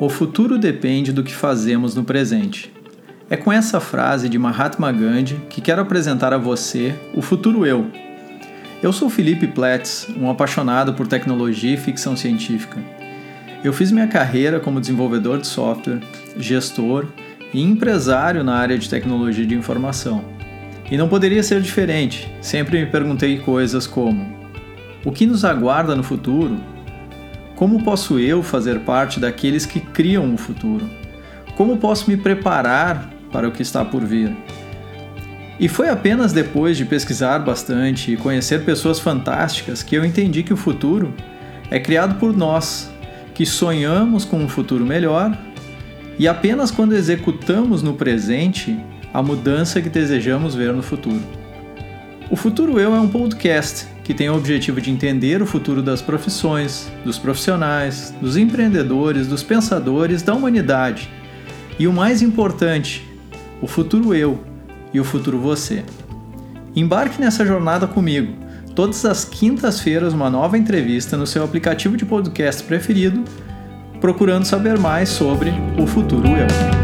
O futuro depende do que fazemos no presente. É com essa frase de Mahatma Gandhi que quero apresentar a você o futuro eu. Eu sou Felipe Pletz, um apaixonado por tecnologia e ficção científica. Eu fiz minha carreira como desenvolvedor de software, gestor e empresário na área de tecnologia de informação. E não poderia ser diferente, sempre me perguntei coisas como: o que nos aguarda no futuro como posso eu fazer parte daqueles que criam o futuro? Como posso me preparar para o que está por vir? E foi apenas depois de pesquisar bastante e conhecer pessoas fantásticas que eu entendi que o futuro é criado por nós, que sonhamos com um futuro melhor e apenas quando executamos no presente a mudança que desejamos ver no futuro. O Futuro Eu é um podcast que tem o objetivo de entender o futuro das profissões, dos profissionais, dos empreendedores, dos pensadores, da humanidade. E o mais importante, o futuro eu e o futuro você. Embarque nessa jornada comigo. Todas as quintas-feiras, uma nova entrevista no seu aplicativo de podcast preferido, procurando saber mais sobre o futuro eu.